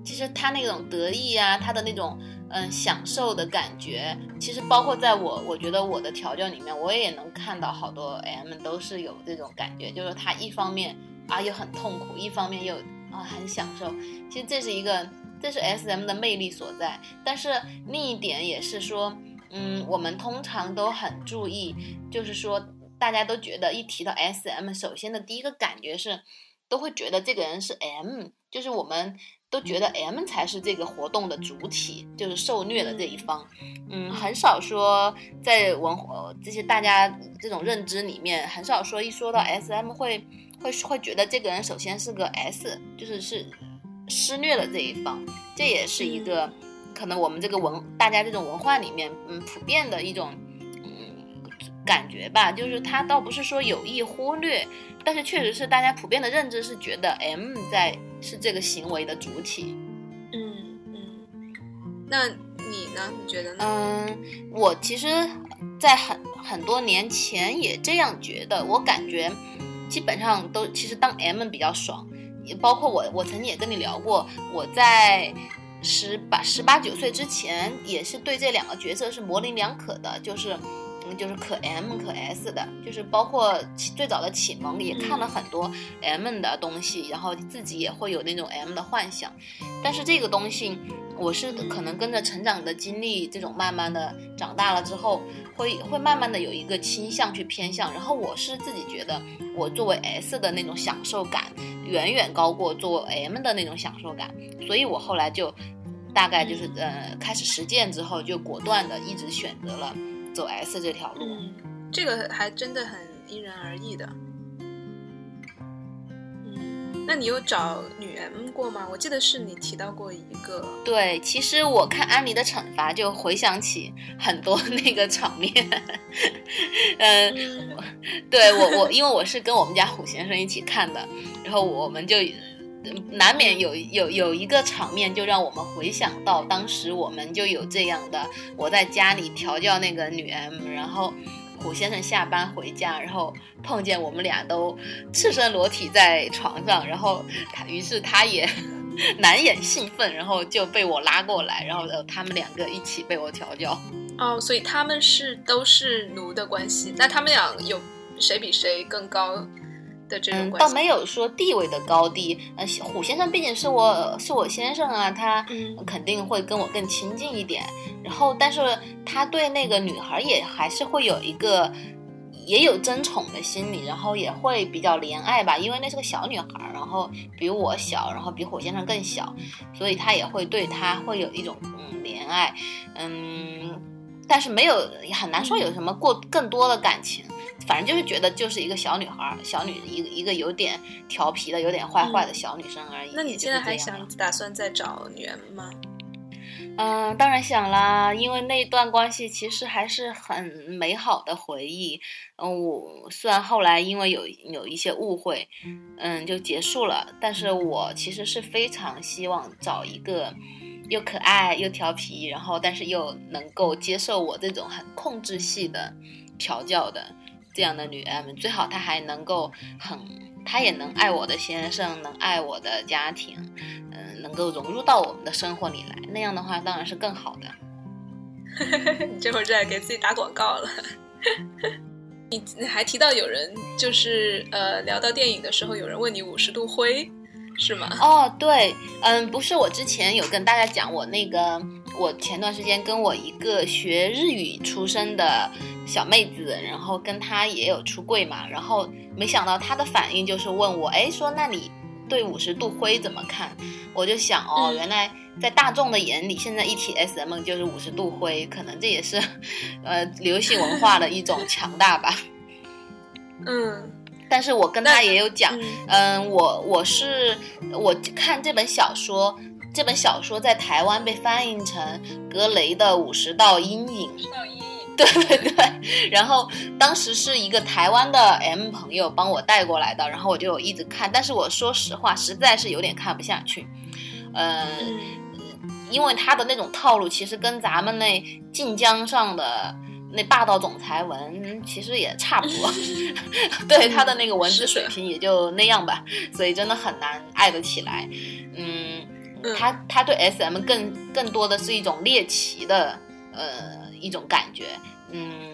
其实他那种得意啊，他的那种。嗯，享受的感觉，其实包括在我，我觉得我的调教里面，我也能看到好多 M 都是有这种感觉，就是他一方面啊又很痛苦，一方面又啊很享受。其实这是一个，这是 SM 的魅力所在。但是另一点也是说，嗯，我们通常都很注意，就是说大家都觉得一提到 SM，首先的第一个感觉是，都会觉得这个人是 M，就是我们。都觉得 M 才是这个活动的主体，就是受虐的这一方。嗯，很少说在文这些大家这种认知里面，很少说一说到 SM 会会会觉得这个人首先是个 S，就是是施虐的这一方。这也是一个可能我们这个文大家这种文化里面嗯普遍的一种感觉吧，就是他倒不是说有意忽略，但是确实是大家普遍的认知是觉得 M 在是这个行为的主体。嗯嗯，那你呢？你觉得呢？嗯，我其实，在很很多年前也这样觉得，我感觉基本上都其实当 M 比较爽，也包括我，我曾经也跟你聊过，我在。十八十八九岁之前，也是对这两个角色是模棱两可的，就是，嗯，就是可 M 可 S 的，就是包括最早的启蒙也看了很多 M 的东西，然后自己也会有那种 M 的幻想。但是这个东西，我是可能跟着成长的经历，这种慢慢的长大了之后，会会慢慢的有一个倾向去偏向。然后我是自己觉得，我作为 S 的那种享受感。远远高过做 M 的那种享受感，所以我后来就大概就是呃开始实践之后，就果断的一直选择了走 S 这条路。嗯，这个还真的很因人而异的。嗯，那你有找女 M 过吗？我记得是你提到过一个。对，其实我看安妮的惩罚就回想起很多那个场面。嗯，对我我因为我是跟我们家虎先生一起看的。然后我们就难免有有有一个场面，就让我们回想到当时我们就有这样的，我在家里调教那个女 M，然后虎先生下班回家，然后碰见我们俩都赤身裸体在床上，然后他于是他也 难掩兴奋，然后就被我拉过来，然后他们两个一起被我调教。哦，所以他们是都是奴的关系，那他们俩有谁比谁更高？嗯，倒没有说地位的高低。呃，虎先生毕竟是我是我先生啊，他肯定会跟我更亲近一点。然后，但是他对那个女孩也还是会有一个也有争宠的心理，然后也会比较怜爱吧，因为那是个小女孩，然后比我小，然后比虎先生更小，所以他也会对她会有一种嗯怜爱，嗯，但是没有很难说有什么过更多的感情。反正就是觉得就是一个小女孩，小女一个一个有点调皮的、有点坏坏的小女生而已。那你现在还想打算再找女人吗？嗯，当然想啦，因为那段关系其实还是很美好的回忆。嗯，我虽然后来因为有有一些误会，嗯，就结束了，但是我其实是非常希望找一个又可爱又调皮，然后但是又能够接受我这种很控制系的调教的。这样的女 M 最好她还能够很，她也能爱我的先生，能爱我的家庭，嗯，能够融入到我们的生活里来。那样的话当然是更好的。你这会儿在给自己打广告了。你你还提到有人就是呃聊到电影的时候，有人问你五十度灰是吗？哦，对，嗯，不是我之前有跟大家讲我那个，我前段时间跟我一个学日语出身的。小妹子，然后跟她也有出柜嘛，然后没想到她的反应就是问我，哎，说那你对五十度灰怎么看？我就想哦，原来在大众的眼里，现在一提 S M 就是五十度灰，可能这也是，呃，流行文化的一种强大吧。嗯，但是我跟他也有讲，嗯，我我是我看这本小说，这本小说在台湾被翻译成格雷的五十道阴影。对对对，然后当时是一个台湾的 M 朋友帮我带过来的，然后我就一直看，但是我说实话，实在是有点看不下去，嗯，因为他的那种套路其实跟咱们那晋江上的那霸道总裁文其实也差不多，对他的那个文字水平也就那样吧，所以真的很难爱得起来，嗯，他他对 SM 更更多的是一种猎奇的，呃。一种感觉，嗯，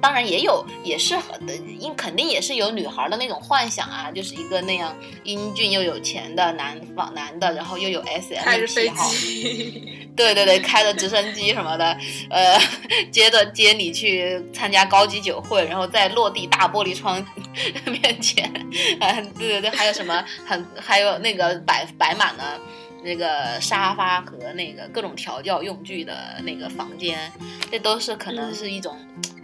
当然也有，也是很的，因肯定也是有女孩的那种幻想啊，就是一个那样英俊又有钱的男方男的，然后又有 S M 癖好，对对对，开着直升机什么的，呃，接着接你去参加高级酒会，然后在落地大玻璃窗面前，啊，对对对，还有什么很还有那个摆摆满了。那个沙发和那个各种调教用具的那个房间，这都是可能是一种，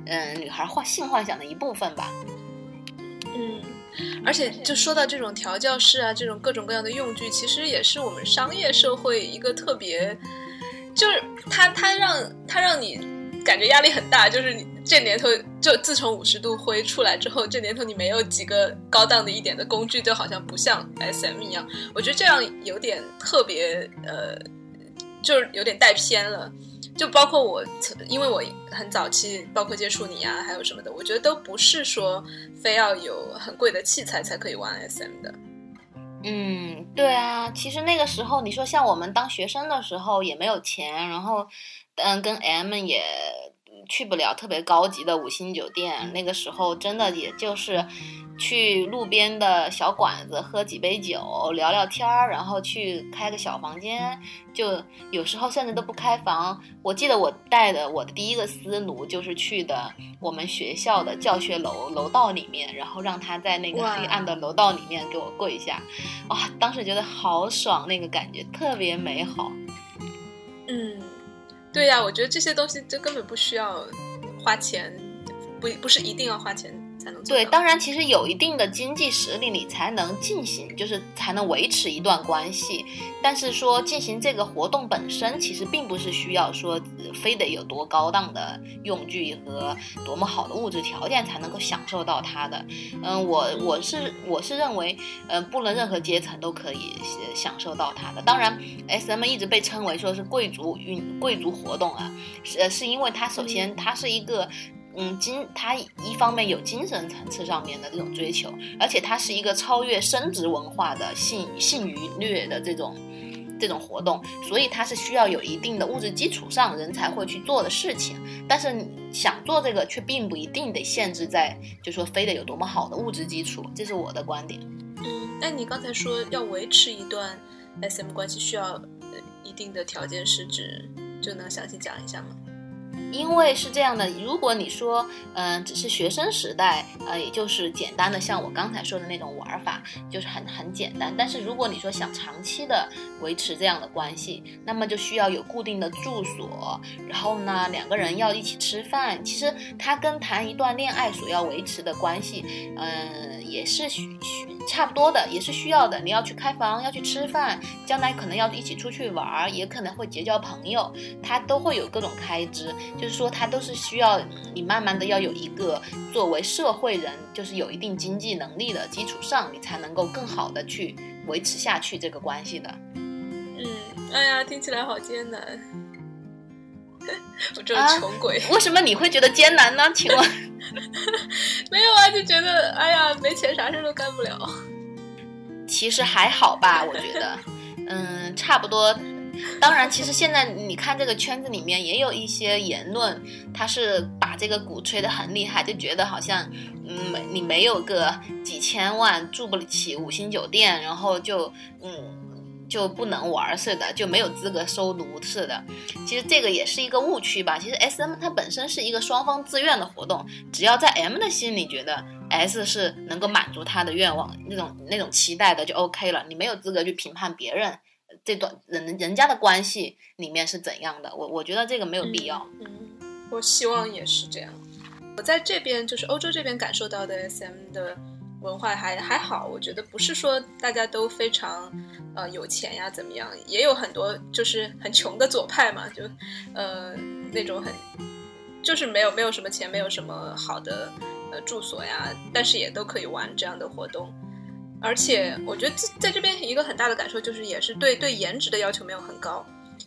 嗯，女孩幻性幻想的一部分吧。嗯，而且就说到这种调教室啊，这种各种各样的用具，其实也是我们商业社会一个特别，就是它它让它让你感觉压力很大，就是你这年头就自从五十度灰出来之后，这年头你没有几个高档的一点的工具，就好像不像 SM 一样。我觉得这样有点特别，呃，就是有点带偏了。就包括我，因为我很早期，包括接触你啊，还有什么的，我觉得都不是说非要有很贵的器材才可以玩 SM 的。嗯，对啊，其实那个时候你说像我们当学生的时候也没有钱，然后嗯，跟 M 也。去不了特别高级的五星酒店，那个时候真的也就是去路边的小馆子喝几杯酒，聊聊天儿，然后去开个小房间，就有时候甚至都不开房。我记得我带的我的第一个私奴就是去的我们学校的教学楼楼道里面，然后让他在那个黑暗的楼道里面给我跪下，哇，当时觉得好爽，那个感觉特别美好。嗯。对呀，我觉得这些东西就根本不需要花钱，不不是一定要花钱。对，当然，其实有一定的经济实力，你才能进行，就是才能维持一段关系。但是说进行这个活动本身，其实并不是需要说非得有多高档的用具和多么好的物质条件才能够享受到它的。嗯，我我是我是认为，嗯，不论任何阶层都可以享受到它的。当然，S M 一直被称为说是贵族运贵族活动啊，是是因为它首先它是一个。嗯，精它一方面有精神层次上面的这种追求，而且它是一个超越生殖文化的性性愉悦的这种这种活动，所以它是需要有一定的物质基础上人才会去做的事情。但是想做这个却并不一定得限制在，就说非得有多么好的物质基础，这是我的观点。嗯，那你刚才说要维持一段 SM 关系需要一定的条件是指，就能详细讲一下吗？因为是这样的，如果你说，嗯，只是学生时代，呃，也就是简单的像我刚才说的那种玩法，就是很很简单。但是如果你说想长期的维持这样的关系，那么就需要有固定的住所，然后呢，两个人要一起吃饭。其实它跟谈一段恋爱所要维持的关系，嗯，也是需需差不多的，也是需要的。你要去开房，要去吃饭，将来可能要一起出去玩儿，也可能会结交朋友，它都会有各种开支。就是说，它都是需要你慢慢的要有一个作为社会人，就是有一定经济能力的基础上，你才能够更好的去维持下去这个关系的。嗯，哎呀，听起来好艰难。我这种穷鬼，为什么你会觉得艰难呢？请问？没有啊，就觉得哎呀，没钱啥事都干不了。其实还好吧，我觉得，嗯，差不多。当然，其实现在你看这个圈子里面也有一些言论，他是把这个鼓吹的很厉害，就觉得好像，嗯，你没有个几千万住不起五星酒店，然后就，嗯，就不能玩似的，就没有资格收奴似的。其实这个也是一个误区吧。其实 S M 它本身是一个双方自愿的活动，只要在 M 的心里觉得 S 是能够满足他的愿望，那种那种期待的就 OK 了。你没有资格去评判别人。这段人人家的关系里面是怎样的？我我觉得这个没有必要。嗯，我希望也是这样。我在这边就是欧洲这边感受到的 SM 的文化还还好，我觉得不是说大家都非常呃有钱呀怎么样，也有很多就是很穷的左派嘛，就呃那种很就是没有没有什么钱，没有什么好的呃住所呀，但是也都可以玩这样的活动。而且我觉得在在这边一个很大的感受就是，也是对对颜值的要求没有很高，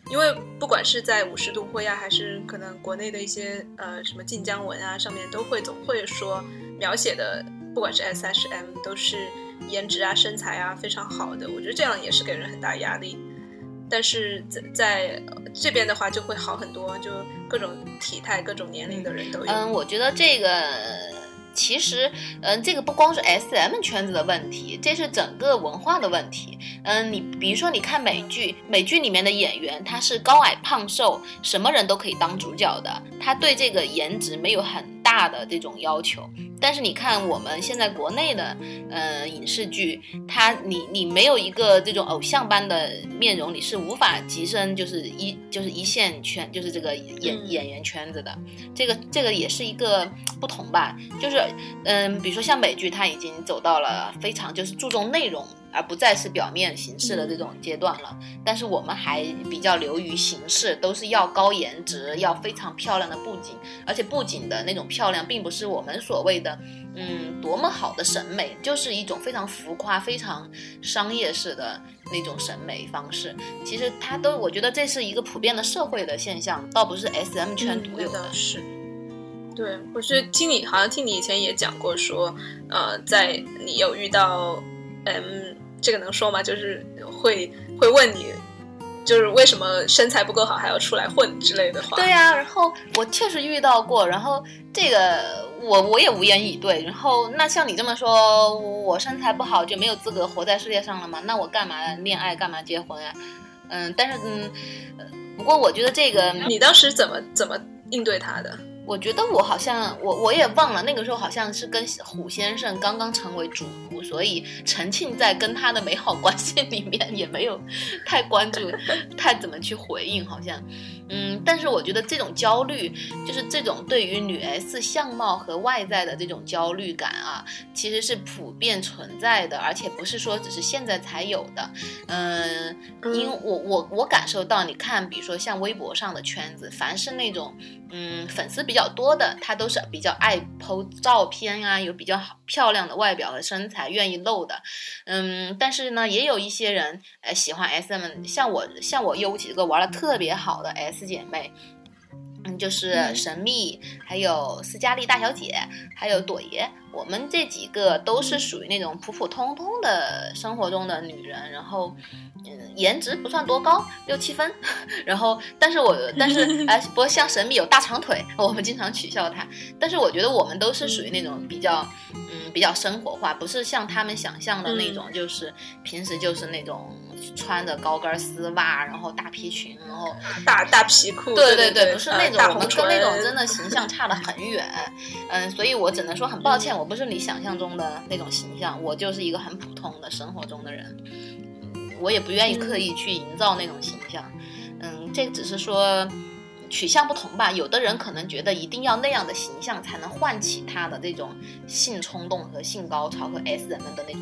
因为不管是在五十度灰啊，还是可能国内的一些呃什么晋江文啊，上面都会总会说描写的，不管是 S 还是 M，都是颜值啊、身材啊非常好的。我觉得这样也是给人很大压力。但是在在这边的话就会好很多，就各种体态、各种年龄的人都有。嗯，我觉得这个。其实，嗯，这个不光是 S M 圈子的问题，这是整个文化的问题。嗯，你比如说，你看美剧，美剧里面的演员他是高矮胖瘦，什么人都可以当主角的，他对这个颜值没有很大的这种要求。但是你看我们现在国内的，呃，影视剧，它你你没有一个这种偶像般的面容，你是无法跻身就是一就是一线圈，就是这个演演员圈子的。这个这个也是一个不同吧，就是嗯，比如说像美剧，它已经走到了非常就是注重内容而不再是表面形式的这种阶段了。但是我们还比较流于形式，都是要高颜值，要非常漂亮的布景，而且布景的那种漂亮，并不是我们所谓的嗯多么好的审美，就是一种非常浮夸、非常商业式的那种审美方式。其实它都，我觉得这是一个普遍的社会的现象，倒不是 S M 圈独有的。是。对，我是听你好像听你以前也讲过，说呃，在你有遇到嗯。这个能说吗？就是会会问你，就是为什么身材不够好还要出来混之类的话。对呀，然后我确实遇到过，然后这个我我也无言以对。然后那像你这么说，我身材不好就没有资格活在世界上了吗？那我干嘛恋爱，干嘛结婚啊？嗯，但是嗯，不过我觉得这个，你当时怎么怎么应对他的？我觉得我好像我我也忘了那个时候好像是跟虎先生刚刚成为主仆，所以沉浸在跟他的美好关系里面，也没有太关注，太怎么去回应，好像。嗯，但是我觉得这种焦虑，就是这种对于女 S 相貌和外在的这种焦虑感啊，其实是普遍存在的，而且不是说只是现在才有的。嗯，因为我我我感受到，你看，比如说像微博上的圈子，凡是那种嗯粉丝比较多的，他都是比较爱 PO 照片啊，有比较好漂亮的外表和身材，愿意露的。嗯，但是呢，也有一些人呃喜欢 SM，像我像我有几个玩的特别好的 S。姐妹，嗯，就是神秘，还有斯嘉丽大小姐，还有朵爷，我们这几个都是属于那种普普通通的生活中的女人，然后，嗯，颜值不算多高，六七分，然后，但是我，但是，哎，不过像神秘有大长腿，我们经常取笑她，但是我觉得我们都是属于那种比较，嗯，比较生活化，不是像他们想象的那种，就是平时就是那种。穿着高跟丝袜，然后大皮裙，然后 大大皮裤，对对对，不是那种，我们跟那种真的形象差得很远。嗯，所以我只能说很抱歉，我不是你想象中的那种形象，我就是一个很普通的生活中的人。我也不愿意刻意去营造那种形象。嗯，这只是说取向不同吧。有的人可能觉得一定要那样的形象才能唤起他的这种性冲动和性高潮和 S 人们的那种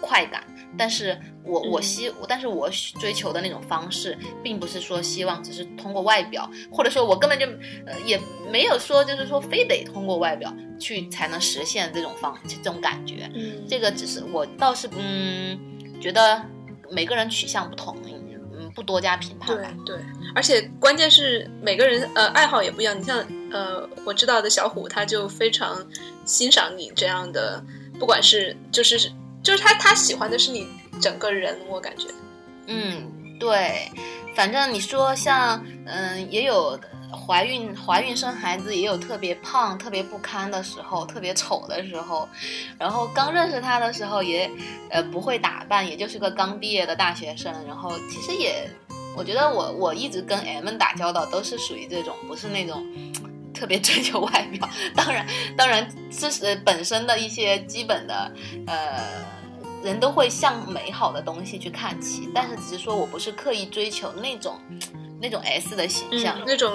快感。但是我我希，但是我追求的那种方式，并不是说希望只是通过外表，或者说我根本就呃也没有说就是说非得通过外表去才能实现这种方这种感觉。嗯，这个只是我倒是嗯觉得每个人取向不同，嗯不多加评判。对对，而且关键是每个人呃爱好也不一样。你像呃我知道的小虎，他就非常欣赏你这样的，不管是就是。就是他，他喜欢的是你整个人，我感觉。嗯，对，反正你说像，嗯，也有怀孕、怀孕生孩子，也有特别胖、特别不堪的时候，特别丑的时候。然后刚认识他的时候，也呃不会打扮，也就是个刚毕业的大学生。然后其实也，我觉得我我一直跟 M 打交道，都是属于这种，不是那种。特别追求外表，当然，当然，这是本身的一些基本的，呃，人都会向美好的东西去看齐，但是只是说我不是刻意追求那种，那种 S 的形象，那种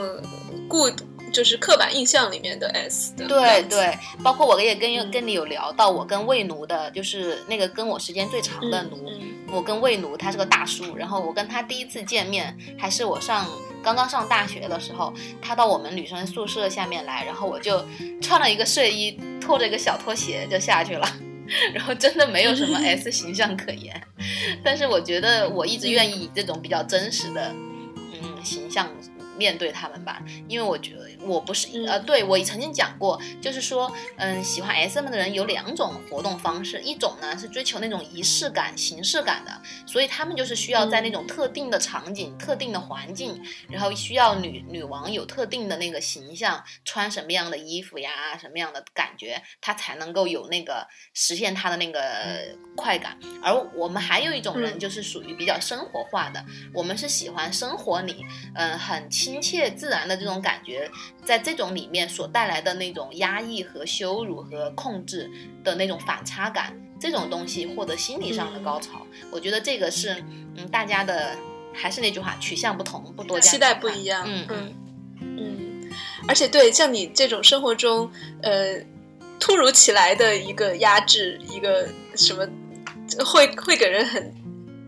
固就是刻板印象里面的 S 的。对对，包括我也跟跟你有聊到，我跟魏奴的，就是那个跟我时间最长的奴，我跟魏奴他是个大叔，然后我跟他第一次见面还是我上。刚刚上大学的时候，他到我们女生宿舍下面来，然后我就穿了一个睡衣，拖着一个小拖鞋就下去了，然后真的没有什么 S 形象可言。但是我觉得我一直愿意以这种比较真实的嗯形象面对他们吧，因为我觉得。我不是呃，对我曾经讲过，就是说，嗯，喜欢 SM 的人有两种活动方式，一种呢是追求那种仪式感、形式感的，所以他们就是需要在那种特定的场景、特定的环境，然后需要女女王有特定的那个形象，穿什么样的衣服呀，什么样的感觉，他才能够有那个实现他的那个快感。而我们还有一种人，就是属于比较生活化的，我们是喜欢生活里，嗯，很亲切自然的这种感觉。在这种里面所带来的那种压抑和羞辱和控制的那种反差感，这种东西获得心理上的高潮，我觉得这个是，嗯，大家的还是那句话，取向不同，不多期待不一样，嗯嗯嗯，而且对像你这种生活中，呃，突如其来的一个压制，一个什么会会给人很，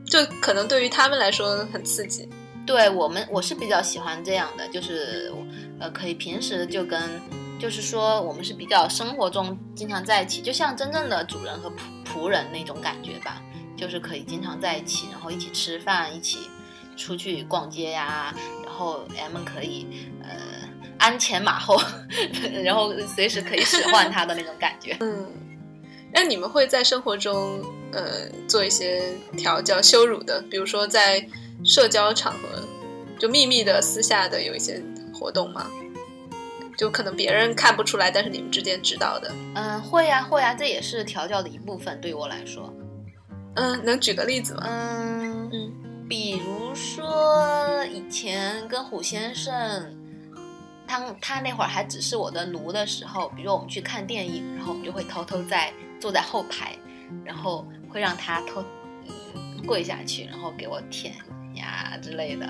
就可能对于他们来说很刺激。对我们，我是比较喜欢这样的，就是呃，可以平时就跟，就是说我们是比较生活中经常在一起，就像真正的主人和仆仆人那种感觉吧，就是可以经常在一起，然后一起吃饭，一起出去逛街呀，然后 M 可以呃鞍前马后，然后随时可以使唤他的那种感觉。嗯，那你们会在生活中呃做一些调教羞辱的，比如说在。社交场合，就秘密的、私下的有一些活动吗？就可能别人看不出来，但是你们之间知道的。嗯，会呀，会呀，这也是调教的一部分。对于我来说，嗯，能举个例子吗？嗯嗯，比如说以前跟虎先生，他他那会儿还只是我的奴的时候，比如我们去看电影，然后我们就会偷偷在坐在后排，然后会让他偷跪下去，然后给我舔。呀之类的，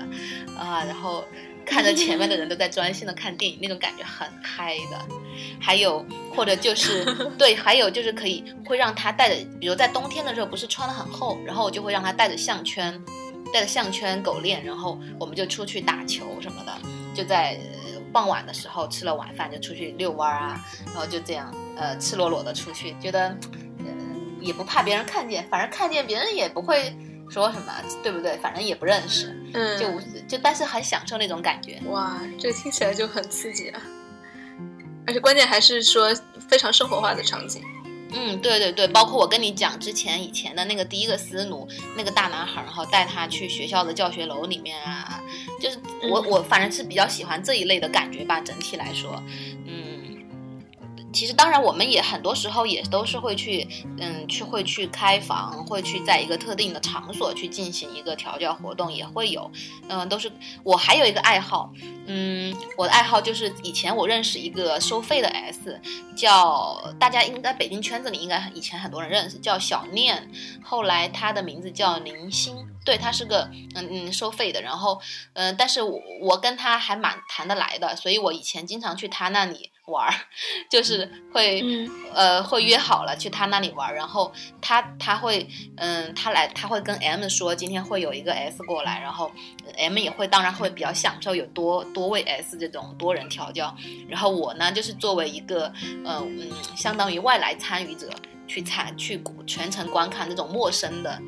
啊，然后看着前面的人都在专心的看电影，那种感觉很嗨的。还有或者就是 对，还有就是可以会让他带着，比如在冬天的时候不是穿的很厚，然后我就会让他带着项圈，带着项圈狗链，然后我们就出去打球什么的，就在傍晚的时候吃了晚饭就出去遛弯啊，然后就这样呃赤裸裸的出去，觉得嗯也不怕别人看见，反正看见别人也不会。说什么对不对？反正也不认识，嗯，就就但是很享受那种感觉。哇，这听起来就很刺激啊！而且关键还是说非常生活化的场景。嗯，对对对，包括我跟你讲之前以前的那个第一个私奴，那个大男孩，然后带他去学校的教学楼里面啊，就是我我反正是比较喜欢这一类的感觉吧。整体来说，嗯。其实，当然，我们也很多时候也都是会去，嗯，去会去开房，会去在一个特定的场所去进行一个调教活动，也会有，嗯，都是我还有一个爱好，嗯，我的爱好就是以前我认识一个收费的 S，叫大家应该北京圈子里应该以前很多人认识，叫小念，后来他的名字叫林星，对他是个嗯嗯收费的，然后嗯，但是我我跟他还蛮谈得来的，所以我以前经常去他那里。玩儿，就是会，呃，会约好了去他那里玩儿，然后他他会，嗯，他来他会跟 M 说今天会有一个 S 过来，然后 M 也会当然会比较享受有多多位 S 这种多人调教，然后我呢就是作为一个，呃嗯，相当于外来参与者去参去全程观看这种陌生的，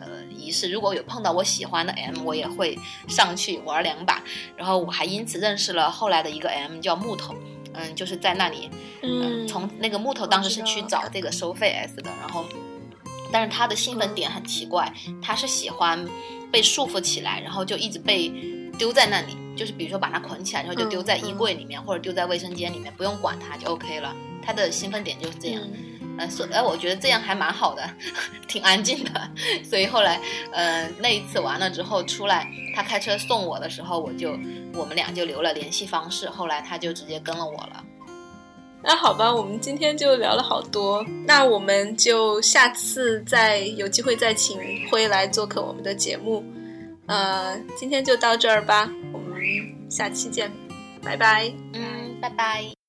呃仪式，如果有碰到我喜欢的 M，我也会上去玩两把，然后我还因此认识了后来的一个 M 叫木头。嗯，就是在那里，嗯，从那个木头当时是去找这个收费 S 的，然后，但是他的兴奋点很奇怪，他是喜欢被束缚起来，然后就一直被丢在那里，就是比如说把它捆起来，然后就丢在衣柜里面或者丢在卫生间里面，不用管它就 OK 了。他的兴奋点就是这样，嗯，所哎，我觉得这样还蛮好的，挺安静的。所以后来，呃，那一次完了之后出来，他开车送我的时候，我就。我们俩就留了联系方式，后来他就直接跟了我了。那好吧，我们今天就聊了好多，那我们就下次再有机会再请辉来做客我们的节目。呃，今天就到这儿吧，我们下期见，拜拜。嗯，拜拜。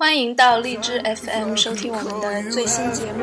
欢迎到荔枝 FM 收听我们的最新节目。